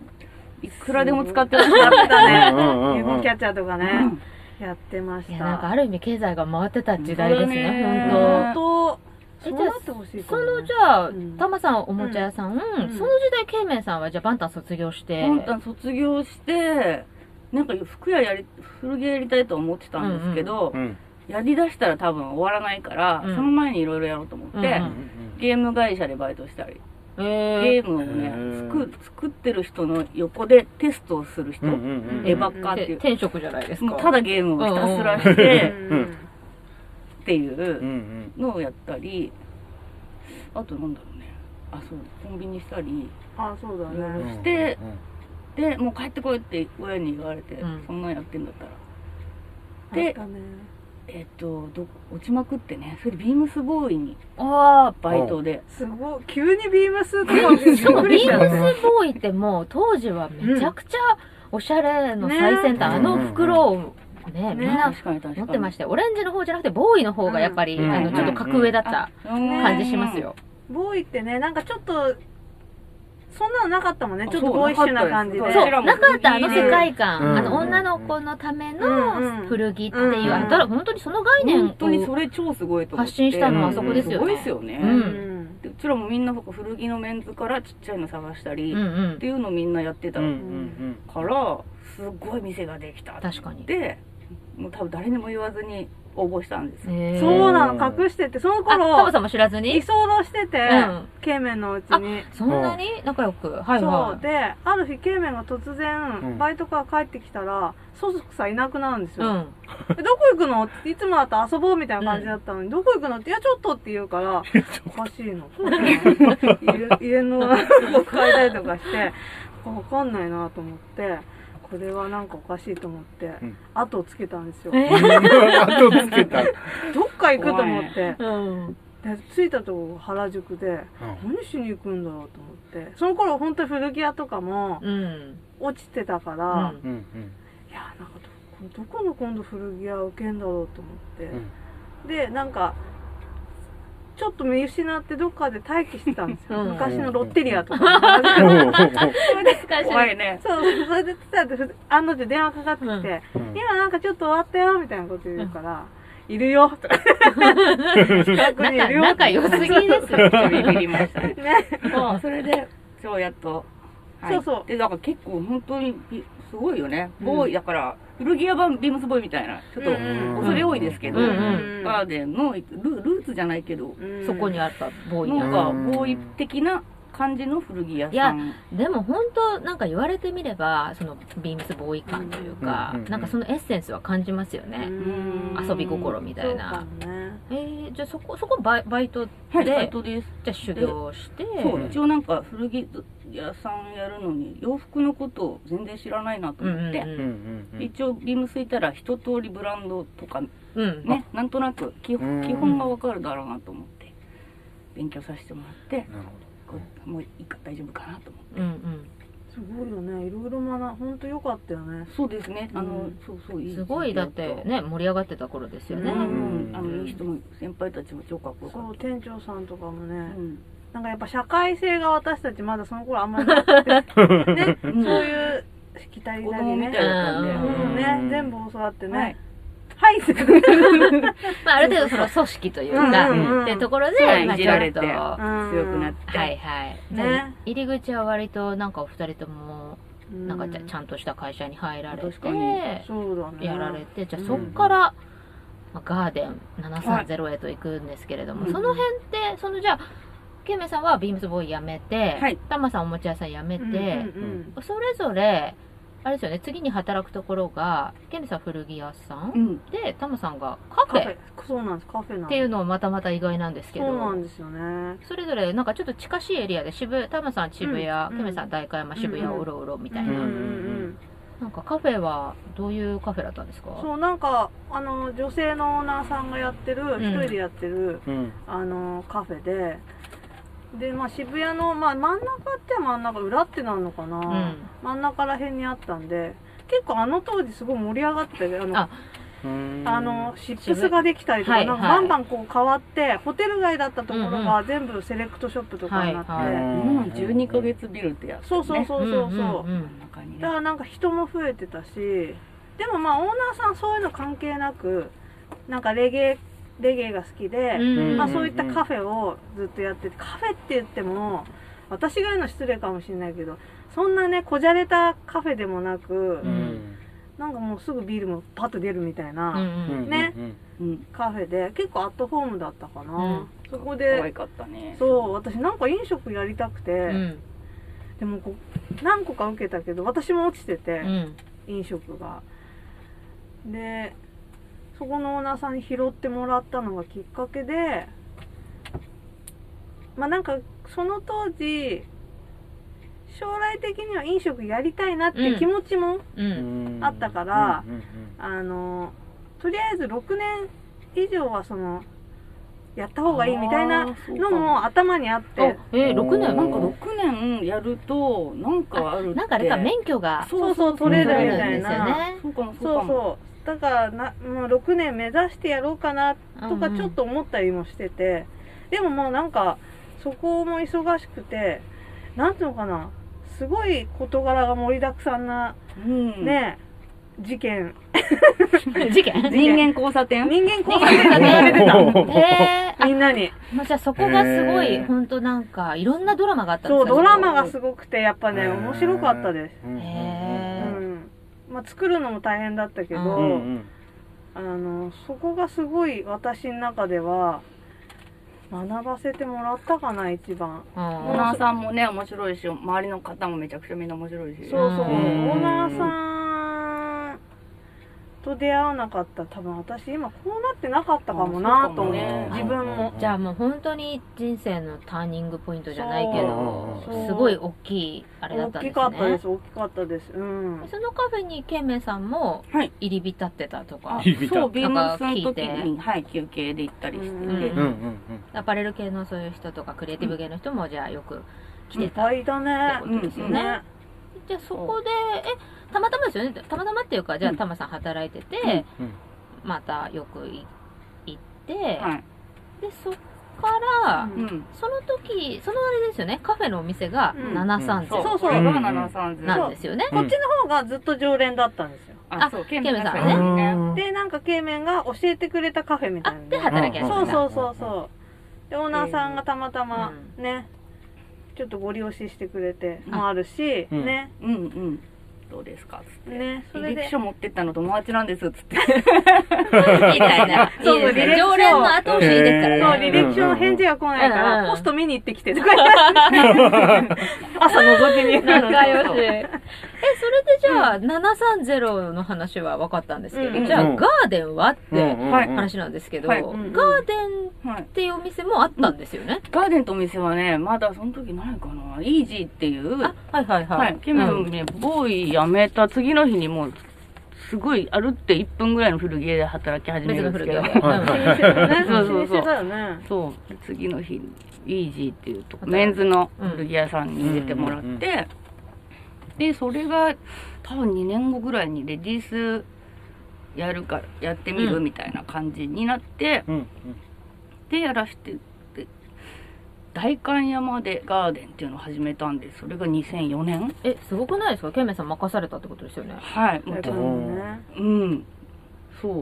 S4: いくらでも使ってまし
S5: たね UFO キャッチャーとか
S4: た
S5: ねやってまし
S2: いや、
S5: た
S2: なんかある意味経済が回ってた時代ですね、
S4: 本
S5: 当
S2: え
S5: そうなってほしい
S2: 当。そのじゃあ
S5: うん、
S2: たまさんおもちゃ屋さん、
S5: ん。
S2: その時代、ケイメンさんはじゃあバンタン卒業して、
S4: 本当は卒業してなんか服屋やり古着屋やりたいと思ってたんですけど、
S3: うん。
S4: やりだしたら多分終わらないから、
S2: うん。
S4: その前にいろいろやろうと思って、
S2: うん。うん。
S4: ゲーム会社でバイトしたり。
S2: え
S4: ゲームをね作作ってる人の横でテストをする人、
S3: うんうんうん
S4: エヴァカっていう、
S2: 転職じゃないですか。
S4: もうただゲームをひたすらし
S5: う
S4: て
S5: ん
S4: ってい
S3: う
S4: のをやったりあとなんだろうね。あそうコンビニしたり
S5: あそうだね。
S4: ろしてでもう帰ってこいって親に言われて、
S2: うん。
S4: そんなんやってんだったら。
S5: あ
S4: で
S5: ったね
S4: えっとど落ちまくってね。それでビームスボーイに
S2: あ
S4: バイトで、
S5: すごい。急にビームスとか
S2: あ、しかもビーム
S5: ス
S2: スボーイってもう当時はめちゃくちゃおしゃれの最先端、
S3: ね
S2: あの袋をね、みんな持ってました。よ。オレンジの方じゃなくて、ボーイの方がやっぱり、
S3: うん。
S2: あの、ちょっと格上だった感じしますよ。
S5: ボーイってねなんかちょっとそんなのなかったもんね。
S4: あ
S5: ちょっとボーイッシュな感じで。
S4: そう
S2: なかったあの世界観、
S3: うん。
S2: あの女の子のための
S5: ん。
S2: 古着っていう、
S5: うん。
S2: あただ本当にその概念を
S4: 本当にそれ超すごいと
S2: 発信したのはそこですよね。
S4: すごいですよね、
S2: う
S4: ちらもみんな古着のメンズからちっちゃいの探したり、
S2: うんう
S4: っていうのをみんなやってたからすごい店ができた
S2: ん。確かに。
S4: でもう多分誰にも言わずに応募したんです
S5: そうなの。隠しててその
S2: あ、タモ
S5: 頃
S2: さんも知らず
S5: 居
S2: に
S5: 候してて
S2: うん。
S5: ケイメンのうちに。
S2: そんなに？仲良く？はい
S5: そ
S2: はい。
S5: う。である日ケイメンが突
S3: う
S5: 然
S3: ん。
S5: バイトから帰ってきたらそそくさいなくなるんですよ、
S2: うん。
S5: えどこ行くの？っていつもだと遊ぼうみたいな感じだったのに、どこ行くの？って、いや、ちょっとって言うから、おかしいの。家家の動く変えたりとかして、わかんないなと思って、これはなんかおかしいと思って
S3: うん、
S5: 後をつけたんですよ。
S2: え？
S3: 後つけた。
S5: どっか行くと思って、
S2: うん。
S5: で着いたとこ原宿で、何しに行くんだろうと思って、その頃本当に古着屋とかも
S2: うん。
S5: 落ちてたから、
S2: うん。
S3: うんうん。
S5: いや、なんかど、どこの今度古着屋受けんだろうと思って、
S3: うん。
S5: でなんかちょっと見失ってどっかで待機してたんですよ、
S2: うん。
S5: 昔のロッテリアとか。
S4: 怖いね
S5: そうそれで伝って案の定電話かかってきて、
S3: うん。
S5: 今なん。かちょっと終わったよみたいなこと言うから、いるよとか近くにいるよ
S2: 仲良すぎですよ。
S4: ビビりましたね
S5: ね
S4: そうそれでそうやっと、はい
S5: そうそう
S4: でだから結構本当にびすごいよね、
S5: うん。
S4: ボーイだから古着屋版ビームスボーイみたいなちょっと
S5: うん
S4: 恐れ多いですけど、ガーデンのルルーツじゃないけど、
S5: うん。
S2: そこにあったボーイ。
S4: なん
S2: が。
S4: かボーイ的な感じの古着屋さん。
S2: でも本当なんか言われてみれば、そのビームスボーイ感というかなんかそのエッセンスは感じますよね。
S4: ん。
S2: 遊び心みたい
S5: そうか
S2: な。
S5: もね。
S2: えー、じゃあそこ、そこバイバイトで、
S4: はいバイトです。
S2: じゃあ修行して、
S4: そう一応なんか古着屋さんやるのに洋服のことを全然知らないなと思って、一応ビームスいたら一通りブランドとか
S2: うん。
S4: ねなんとなく基
S3: うん
S4: 本基本がわかるだろうなと思って。勉強させてもらって。
S3: なる
S4: こうもういいか大丈夫かなと思って。
S2: うんうん。
S5: すごいよね。いろいろ学本当良かったよね。
S4: そうですね。あの、
S5: うん
S4: そうそういい
S2: すごい、だってね、盛り上がってた頃ですよね。
S4: うん、
S3: うん
S4: あのいい人も先輩たちも超かっこよかっ
S5: そう店長さんとかも
S4: た、
S5: ね、
S4: うん
S5: なんかやっぱ社会性が私たちまだその頃あんまりなくて、ね、そういうしきたりなりね。
S4: たいだったんで、
S2: うん
S5: うん。ね
S3: うん
S5: 全部教わってね、
S4: はい。
S5: はい、
S2: まあ、ある程度その組織というか、っていうところで、
S4: いじられて強くなって、
S2: いはい。
S5: ね。
S2: 入り口は割となんかお二人とも、なんかちゃん。とした会社に入られて、
S5: そうだね。
S2: やられて、じゃあ
S5: うん。
S2: そっから、まあガーデン730へと行くんですけれども、
S4: はい
S2: その辺って、そのじゃあ、ケイメさんはビームスボーイ辞めて、
S4: はい。
S2: タマさんおもちゃ屋さん辞めて、
S5: うんうん
S2: それぞれ、あれですよね、次に働くところが、ケイメさん古着屋さん、
S4: うん。
S2: で、タマさんがカフ
S5: カフ
S2: ェ。
S5: そうなんですカフェなんです。
S2: ていうのもまたまた意外なんですけど、
S5: そうなんですよね。
S2: それぞれなんかちょっと近しいエリアで渋タマさん渋谷、
S5: うん。
S2: ケメさん代官山渋谷
S5: うん
S2: うろうろみたいな、
S5: うんうんうん
S2: なんかカフェはどういうカフェだったんですか？
S5: そうなんかあの女性のオーナーさんがやってる
S2: ん。
S5: 一人でやってる
S3: うん。
S5: あのカフェでで、まあ、渋谷の、まあ、真ん中って真ん中裏ってなるのかな、
S2: うん。
S5: 真ん中ら辺にあったんで結構あの当時すごい盛り上がっててあの
S2: あ
S5: あの、シップスができたりとか、
S2: はい
S5: なんかバンバンこう変わって、ホテル街だったところが全部セレクトショップとかになって、
S2: はいはい。
S4: もう12ヶ月ビルってやつ、ね、
S5: そうそうそうそうだからなんか人も増えてたし、でもまあオーナーさんそういうの関係なく、なんかレゲエ、レゲエが好きで、
S2: うん。
S5: まあそういったカフェをずっとやってて、カフェって言っても、私が言うの失礼かもしれないけど、そんなね、こじゃれたカフェでもなく、
S3: うん。
S5: なんかもうすぐビールもパッと出るみたいな、
S2: うんうん
S5: ね
S4: うん
S5: カフェで、結構アットホームだったかな。
S2: うん。
S5: そこ
S4: 可愛
S5: で、
S4: かったね。
S5: そう、私なんか飲食やりたくて、
S2: うん。
S5: でもこう何個か受けたけど、私も落ちてて、
S2: うん。
S5: 飲食が。で、そこのオーナーさんに拾ってもらったのがきっかけで、まあなんかその当時、将来的には飲食やりたいなって気持ちも、
S2: うん。
S5: あったからあの、とりあえず6年以上はその、やった方がいいみたいなのも頭にあって、
S2: えー、6年？
S4: なんか6年やるとなんかあるって。
S2: なんかあれか免許が。
S5: そうそう取れるみたい
S2: 取れるんですよ
S5: な。
S2: ね
S4: そうかも。そう
S5: そう。だからな、もう6年目指してやろうかなとか
S2: うんうん。
S5: ちょっと思ったりもしてて、でももうなんか、そこも忙しくて、なんていうのかな、すごい事柄が盛りだくさんな、
S4: うん。
S5: ね、事件。
S2: 事件？
S4: 人間交差点？
S5: 人間交差点が出てた。
S2: へえ
S5: みんなに。
S2: まあ、じゃあそこがすごい、本当なんか、いろんなドラマがあったんで
S5: そう、ドラマがすごくて、やっぱね、面白かったです。
S3: うん
S5: う
S2: へー。
S5: ん。まあ、作るのも大変だったけど、
S2: う
S3: うんうん。
S5: あの、そこがすごい私の中では、学ばせてもらったかな、一番。
S2: うん。
S4: オーナーさんもね面白いし周りの方もめちゃくちゃみんな面白いし。
S5: そうそう、オ
S2: うん。
S5: ーナーさんと出会わなかったら多分私今こうなってなかったかもなと思
S4: う。ね
S5: 自分も。
S2: じゃあもう本当に人生のターニングポイントじゃないけどすごい大きいあれだっ
S5: 大き
S2: たんですね。
S5: かったです、大きかったです。うん。
S2: そのカフェにケンメンさんも
S4: はい。
S2: 入り浸ってたとか、
S4: あ
S3: 入り浸った。
S4: そうビームスの時にはい休憩で行ったりして。て、
S5: うん
S3: うんうん。
S2: アパレル系のそういう人とかクリエイティブ系の人もじゃあよく来てた、
S5: ぱいだね。
S2: ってことですよね。
S5: ね。
S2: じゃあそこでえたまたまですよね？たまたまっていうかじゃあタマさん働いてて、
S3: うん。
S2: またよくい行って、
S4: はい。
S2: でそっから、
S5: うん。
S4: うん
S2: その時そのあれですよね？カフェのお店が
S5: うん。
S2: 730
S4: そう
S5: そう。
S4: が730
S2: なんですよね、
S5: こっちの方がずっと常連だったんですよ。
S2: あ
S4: そう。ケン
S2: ケンメンさん
S4: さん
S2: ね
S4: ね
S5: で、なんか、ケイメンが教えてくれたカフェみたいなの
S2: で働き始めた。
S5: そうそうそうそう。で、オーナーさんがたまたま
S2: う
S5: ね、ちょっとご利用ししてくれて
S2: あ
S5: もあるし、
S3: うん
S5: ね、
S4: うんうんどうですか？つって。
S5: ね、それで。
S4: 履歴。書持ってったの友達なんですっつって。
S2: みたいな。
S5: そう履歴書。
S2: 常連の後押しいいですからね。
S5: そう、
S3: えー
S5: 履歴書の返事が来ないから、ポスト見に行ってきて 朝覗きに。
S2: 仲良し。え、それでじゃあ、730の話は分かったんですけど、
S5: うん
S2: じゃあ、
S3: うん
S2: ガーデンはって
S4: はい。
S2: 話なんですけど、
S4: はい。
S2: ガ
S5: うん。
S2: ーデン
S4: はい
S2: っていうお店もあったんですよね？
S4: ガーデンとお店はねまだその時何かな。イージーっていう。
S2: あ、はいはいはい。
S4: はい、ケメ
S2: うん。
S4: ンね、ボーイ辞めた次の日にもう、すごい歩って1分ぐらいの古着屋で働き始め
S2: 別
S4: るんですけど。そうそうそう。そう、で次の日、イージーっていうとこ、メンズの古着屋さんに入れてもらって、で、それが多分2年後ぐらいにレディースやるから、やってみる
S2: うん
S4: みたいな感じになって、
S3: うん
S4: で、やらしてって、代官山でガーデンっていうのを始めたんです。それが2004年
S2: え、すごくないですか？ケンメンさん任されたってことですよね。
S4: はい。もう
S5: だからね。
S4: うん。そ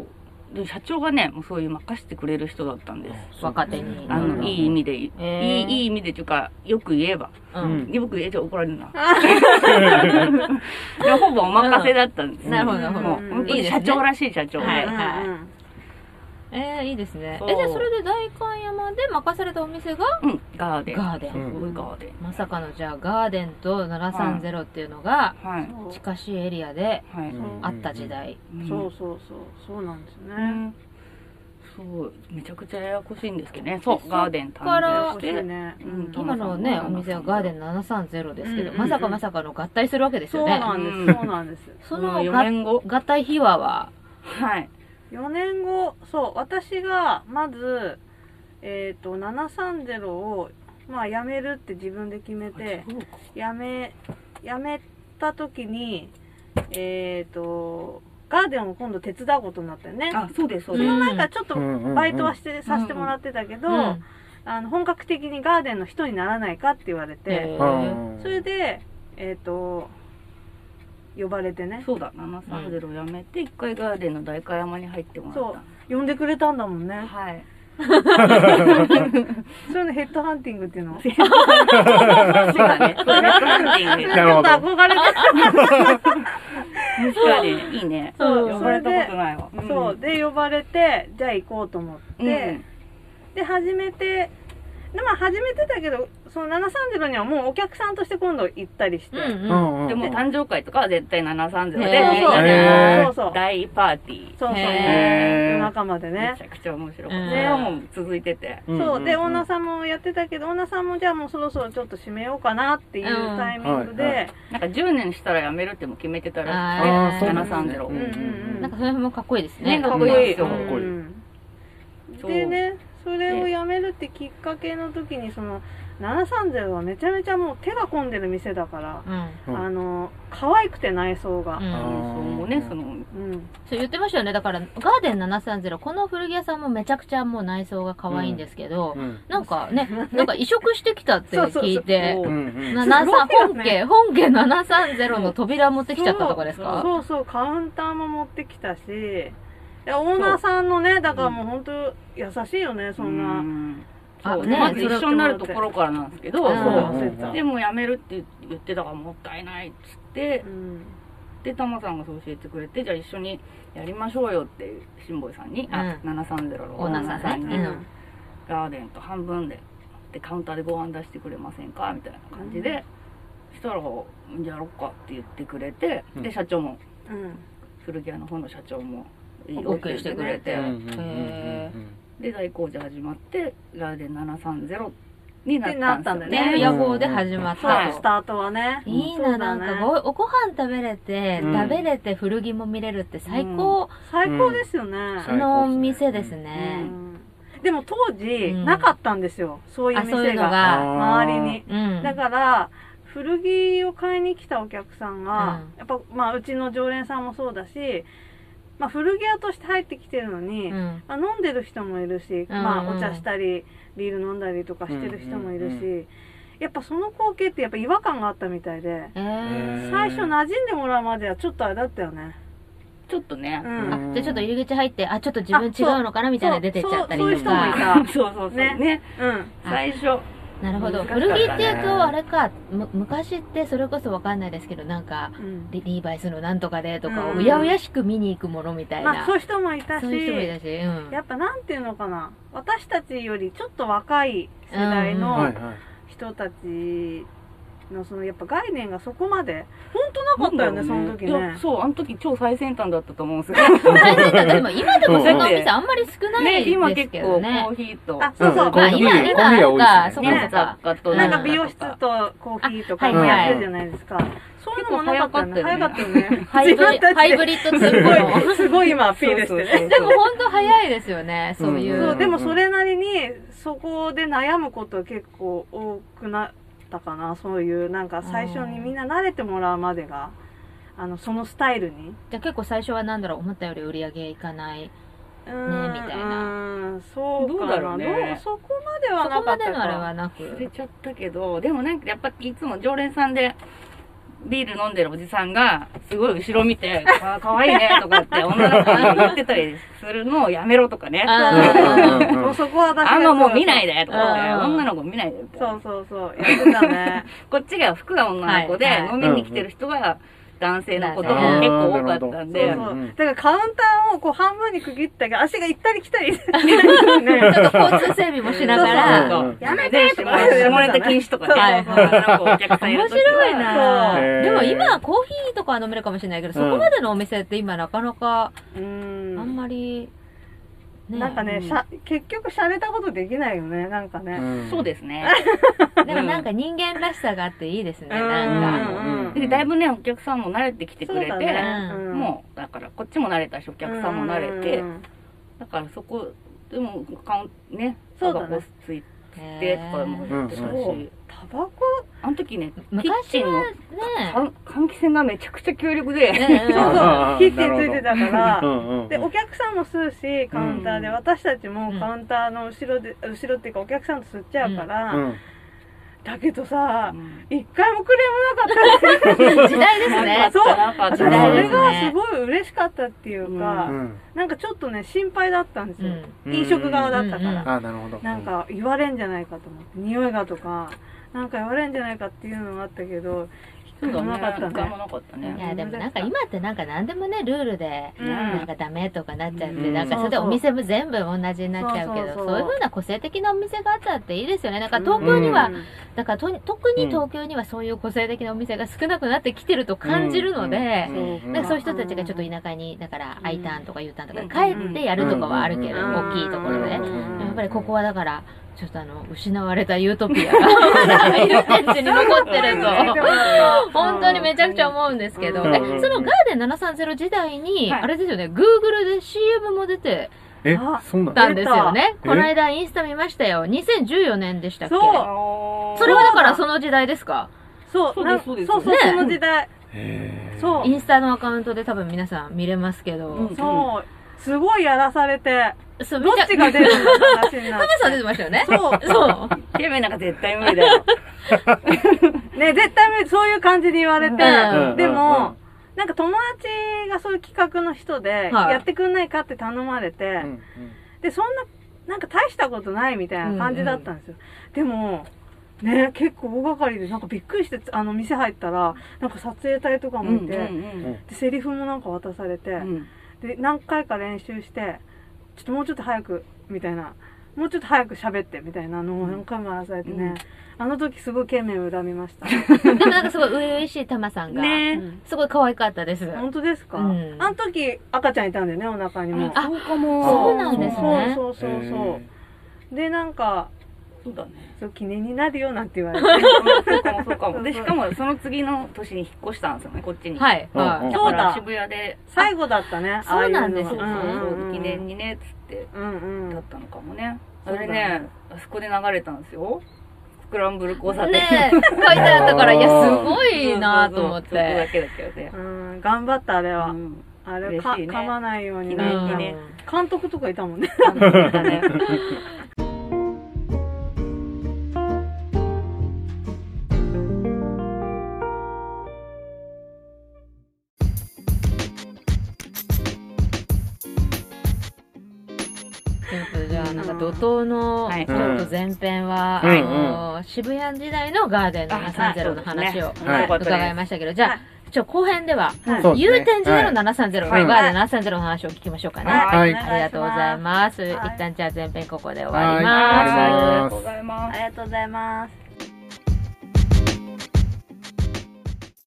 S4: う。で、社長がね、もうそういう任せてくれる人だったんです。
S2: 若手に。
S4: あの、
S2: うん
S4: いい意味で、いい、いい意味でっていうか、よく言えば。
S2: うん。
S4: よく言えて怒られるな。で ほぼお任せだったんです。
S2: なるほどなるほど
S4: 社長らしい社長で。
S2: はいえー、いいですね。
S4: そう
S2: え、じゃあそれで代官山で任されたお店が
S4: うん、ガーデン。
S2: ガーデン。
S3: うん
S4: すごいガーデン。
S2: まさかのじゃあガーデンと730っていうのが近しいエリアであった時代。
S4: うん
S5: そうそうそう。そうなんですね。
S4: うんそう、めちゃくちゃややこしいんですけどね。そう、
S2: そ
S4: ガーデン
S2: から
S4: 誕生し。
S5: ていね。
S4: うん
S2: 今のね、お店はガーデン730ですけど、
S5: うん
S2: まさかまさかの合体するわけです
S5: そう
S2: よね。
S5: なん
S4: うん
S5: です。そうなんです。
S2: その
S4: 4
S2: 合
S4: 年後。
S2: 合体秘話は、
S4: はい。
S5: 4年後、そう、私が、まず、えっ、と、730を、まあ、辞めるって自分で決めて、辞め、辞めた時に、えっ、と、ガーデンを今度手伝うことになったよね。
S4: あ、そうです、そう
S5: そ
S4: です。
S5: の前からちょっと
S3: うんうんうん。
S5: バイトはして、させてもらってたけど、
S2: うん
S5: あの、本格的にガーデンの人にならないかって言われ
S2: へ
S5: て、
S2: ー。
S5: それで、えっ、と、呼ばれてね。
S4: そうだ、730をやめて、一回ガーデンの代官山に入ってもらった。
S5: 呼んでくれたんだもんね。
S4: はい。
S5: そういうのヘッドハンティングっていうの？ちょっ
S4: そうだね。そうヘッドハンティング
S3: なるほど
S5: と憧れて
S4: 確かに、いいね。
S5: そう
S4: 呼ばれたことないわ。
S5: た。そう。で、呼ばれて、じゃあ行こうと思って、
S4: うん
S5: で、始めて、で、まあ始めてたけど、その730にはもうお客さんとして今度行ったりして。
S2: うんうん。
S4: でも誕生会とかは絶対730で、
S2: へー
S4: みんな
S3: へ
S4: で
S3: ー
S5: そうそう。
S4: 大パーティー。
S5: そうそう。
S2: へ
S3: ー
S5: 夜中までね
S4: めち。ゃくちゃ面白か
S2: うん
S4: った。それはもう続いてて。
S5: そう。で、オーナー
S3: ん
S5: さんもやってたけど、オーナーさんもじゃあもうそろそろちょっと閉めようかなっていうタイミング
S3: うんはいは
S5: で、
S4: なんか10年したら辞めるっても決めてたらしくて、
S3: そうなんですね
S4: 730。
S5: うんうんうん
S2: なんかそれもかっこいいですね。
S4: ねかっこいいですよ
S3: かっこいい
S5: でね、めるってきっかけの時に、その、730はめちゃめちゃもう手が込んでる店だから、
S2: うん。
S3: うん
S5: あの、可愛くて内装が。
S2: うん。
S4: そうもね、その、
S5: うん。
S2: そう言ってましたよね。だから、ガーデン730、この古着屋さんもめちゃくちゃもう内装が可愛いんですけど、
S3: うん。
S2: なんかね、なんか移植してきたって聞いて
S4: そう、
S3: うんうん。
S2: 73
S5: すごいよ
S2: 本
S5: ね
S2: 家、本家730の扉持ってきちゃったとかですか？
S5: そうそう、カウンターも持ってきたし、いやオーナーさんのね、だからもう本当優しいよね、そんな。
S4: うん。そう
S2: あね
S4: まず一緒になるところからなんですけど。でも辞めるって言ってたからもったいないっつって
S5: う、ん。
S4: で、タマさんがそう教えてくれて、じゃあ一緒にやりましょうよって、シンボイさんに、あ、
S2: う
S4: 730のオー
S2: ナー
S4: さんに、ガーデンと半分で、で、カウンターでご飯出してくれませんかみたいな感じで、したら、やろっかって言ってくれて、
S3: うん。
S4: で、社長も、
S5: うん。
S4: 古着屋の方の社長も、いい
S2: OK してくれて
S4: で、大工事始まって、ガーデン730にな
S5: っ
S4: たん
S5: だよね。
S2: 野望で始まったと。
S5: スタートはね。
S2: いいな、なんかご、おご飯食べれて、
S3: うん。
S2: 食べれて古着も見れるって最高。
S5: 最高ですよね。
S3: うん。
S2: の店です
S5: う
S2: ね。
S5: ん。でも当時、
S2: うん。
S5: なかったんですよ。そういう店が。周りに。
S2: うん。
S5: だから、古着を買いに来たお客さんが、
S2: うん。
S5: やっぱ、まあ、うちの常連さんもそうだし、まあ、古着屋として入ってきてるのに、
S2: うん。
S5: まあ、飲んでる人もいるし、まあ、
S2: うん
S5: お茶したり、ビール飲んだりとかしてる人もいるし、
S3: うんうん
S5: やっぱその光景ってやっぱ違和感があったみたいで、
S2: えー。
S5: 最初馴染んでもらうまではちょっとあれだったよね。
S4: ちょっとね
S5: う。ん。
S2: あ、じゃあちょっと入り口入って、あ、ちょっと自分違うのかなみたいな出てっちゃったりと
S5: そうそういう人もい
S2: か。
S5: た。
S4: そうそうそう。
S5: ね
S4: ね。
S5: うん。
S4: 最初。
S2: なるほど。
S4: ね
S2: 古着っていうと、あれか、む昔ってそれこそわかんないですけど、なんか、
S5: うん
S2: リリーバイスのなんとかでとか、
S5: うん
S2: うやうやしく見に行くものみたいな。
S5: まあ、そういう人もいたし、
S2: そういう人もいたし、うん。
S5: やっぱなんていうのかな、私たちよりちょっと若い世代
S3: はい
S5: の
S3: はい
S5: 人たちのそのやっぱ概念がそこまで、本当なかったよね、その時ね。
S4: そう、あの時超最先端だったと思うんですよ。
S2: 最先端でも今でもそんなお店あんまり少ない
S4: ね、今
S2: です
S4: 結構コ
S2: けどね
S4: ー。ヒーと、
S5: あ、そうそう。
S3: コーヒー
S2: まあ今、今
S3: コーヒーは多い
S2: が、
S3: ですね
S2: そこそこ
S4: 雑貨と
S5: なんか
S2: うん
S5: 美容室とコーヒーとか
S2: あはいはい
S5: やってるじゃないですか。そういうのもなかったよね。早
S4: かった
S5: よね。
S2: ハイブリ
S5: 自分たちで
S2: ハイブリッドツールの。
S5: すごい、すごい今アピールしてね。
S2: でも本当早いですよね、そういう。
S5: そう、でもそれなりに、そこで悩むことは結構多くなったかな。そういう、なんか最初にみんな慣れてもらうまでが、あの、そのスタイルに。
S2: じゃあ結構最初はなんだろう、思ったより売り上げいかない。
S5: うーん
S2: みたいな
S5: そう。
S4: どうだろうね
S5: そこまでは
S2: そ
S5: なかった
S2: こまでのあれは
S5: か。
S2: なく。
S4: 忘れちゃったけど、でもなんかやっぱいつも常連さんで、ビール飲んでるおじさんが、すごい後ろ見て、あーかわいいねとかって女の子に言ってたりするのをやめろとかね。
S2: あ
S3: うんうんうん
S5: もうそこは私
S4: あんまもう見ないでとか
S2: うん
S4: ね、女の子見ないでって。
S5: そうそうそう。やってたね。
S4: こっちが服が女の子で、飲みに来てる人が男性のことも
S2: うん
S4: 結構多かったん
S5: そう
S4: で。
S5: だからカウンターをこう半分に区切ったけど、足が行ったり来たり。ね。
S2: ちょっと交通整備もしながら。
S5: やめ
S4: で
S5: てとか
S4: 下ネタ禁止とかね、
S2: 面白いな。でも今はコーヒーとかは飲めるかもしれないけど、そこまでのお店って今なかなか、
S5: うーん。
S2: あんまり、ね
S5: なんかね、しゃ結局洒落たことできないよね、なんかね。
S4: そうですね。
S2: でもなんか人間らしさがあっていいですね、
S5: うん。
S2: なんか。
S5: うんうん
S4: でだいぶね、お客さんも慣れてきてくれて、
S5: ね。
S2: うん。
S4: もう、だからこっちも慣れたし、お客さんも慣れて、
S5: うん
S4: だからそこ、でも、カウンね、
S5: そうだね。
S4: コついてとかも言ってたし、
S5: そうタバコ？
S4: あの時ね、キッ
S2: 昔は
S4: チンの
S2: ね、
S4: 換換気扇がめちゃくちゃ強力で、
S2: うん
S5: そうそうキッチンついてたから。
S3: う、んうん。
S5: でお客さんも吸うしカウンターで、
S2: うん
S5: 私たちも
S2: うん
S5: カウンターの後ろで後ろっていうかお客さんと吸っちゃうから、
S3: うん。
S5: だけどさ
S4: うん。
S5: 一回もクレームなかった。
S2: 時代ですね。
S5: そうそれがすごい嬉しかったっていうか、
S3: うん。
S5: なんかちょっとね心配だったんですよ、
S3: うん。
S5: 飲食側だったから、
S3: あ、なるほど。
S5: なんか言われんじゃないかと思って匂いがとかなんか言われんじゃないかっていうのがあったけど
S4: そうだね。
S5: なかったね。
S4: 一回もなかった
S2: い
S4: ね。
S2: やでもなんか今ってなんか何でもねルールで
S5: うん。
S2: なんかダメとかなっちゃって、
S3: うん。
S2: なんかそれでお店も全部同じになっちゃうけど
S5: そうそうそう。
S2: そういう風な個性的なお店があったっていいですよね。なんか東京には、
S5: うん。
S2: だからと特に東京にはそういう個性的なお店が少なくなってきてると感じるので、
S3: うん。
S2: なんかそういう人たちがちょっと田舎にだから I ターンとか U ターンとか
S4: うん
S2: 帰ってやるとかはあるけど、
S5: うん。
S2: 大きいところで、
S5: うん。
S2: やっぱりここはだからちょっとあの失われたユートピアが いる天地に残ってると。本当にめちゃくちゃ思うんですけど、
S3: うん
S2: えそのガーデン730時代に、
S4: はい。
S2: あれですよね、Google で CM も出て
S3: え
S5: あ、
S3: そうなんだ。
S2: たんですよね。
S3: た。
S2: この間インスタ見ましたよ。2014年でしたっけ？
S5: そう。
S2: それはだからその時代ですか？
S5: そう。
S4: そうですそうです。
S5: そうそう
S2: ね。
S5: その時代。そう。
S2: インスタのアカウントで多分皆さん見れますけど。
S4: うん。
S5: そう。すごいやらされて
S2: そう、
S5: どっちが出るのって話になって。
S2: タマさん出てましたよね。
S5: そう。
S2: そう。
S4: イケメンなんか絶対無理だよ。
S5: ね絶対無理。そういう感じで言われて、
S2: うん。
S5: で
S3: うんうん
S5: も、なんか友達がそういう企画の人で、
S2: はい。
S5: やってくんないかって頼まれて、
S3: うん
S5: でそんななんか大したことないみたいな感じだったんですよ、でもね結構大掛かりでなんかびっくりしてあの店入ったらなんか撮影隊とかもいて、
S4: うん。
S5: でセリフもなんか渡されて、
S4: うん。
S5: で何回か練習してちょっともうちょっと早くみたいな。もうちょっと早く喋ってみたいなのを何回もやらされてね、
S4: うん。
S5: あの時すごい懸命恨みました。
S2: で もなんかすごい初々しいタマさんが、
S4: ね。
S5: うん。
S2: すごい可愛かったです。
S5: 本当ですか、
S2: うん。
S5: あの時赤ちゃんいたんだよねお腹にも。
S4: あ、そうかも。
S2: そうなんですね。
S5: そうそうそうそう。でなんか
S4: そうだね。
S5: そう記念になるよなんて言われて。
S4: そうかもそうかも。で、しかもその次の年に引っ越したんですよね、こっちに。
S2: はい。
S5: そうだ。
S4: 渋谷で、
S5: 最後だったね
S2: そうなんです
S4: そうそう
S2: ね
S4: そう、記念にね、つって、
S5: うんうん。
S4: だったのかもね。あ
S5: そうだ。
S4: れね、あそこで流れたんですよ。スクランブル交差点。
S2: ねえ、書いてあったから、いや、すごいなと思っ
S4: そうそうそうちょっとだ
S2: て。
S4: けだけどね。
S5: うん頑張ったあれは、
S4: うん。
S5: あれか
S4: 嬉しいね。
S5: 噛まないように
S4: 記
S5: ね
S4: 念にね。
S5: 監督とかいたもんね
S2: あ、なんか怒涛の、
S4: はい。
S2: ちょっと前編は、
S3: うん。
S2: あの、渋谷時代のガーデン730の話を
S3: はい。
S2: 伺いましたけど、じゃ
S5: は
S2: あ、ちょ、後編では、
S5: はい。
S3: そうですね。
S2: 祐天寺での730の、
S3: はい。
S2: ガーデン730の話を聞きましょうかね。
S3: はい。
S2: ありがとうございます。
S5: はい。
S2: 一旦じゃあ前編ここで終わり
S3: ます。
S4: ありがとうございます。
S5: あ。りがとうございます